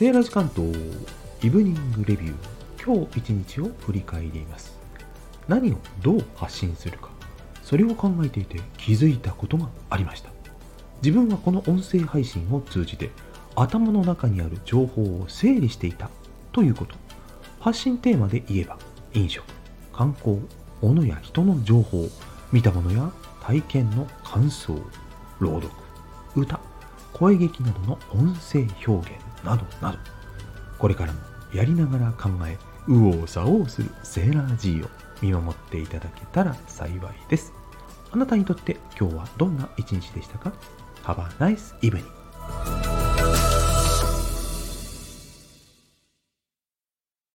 セーラー時間とイブニングレビュー。今日。一日を振り返ります。何をどう発信するか。それを考えていて気づいたことがありました。自分はこの音声配信を通じて頭の中にある情報を整理していた。ということ。発信テーマで言えば飲食。観光。物や人の情報。見たものや体験の感想。朗読。歌声劇などの音声表現などなどこれからもやりながら考え右往左往するセーラー G を見守っていただけたら幸いです。あなたにとって今日はどんな一日でしたか？Have a nice evening.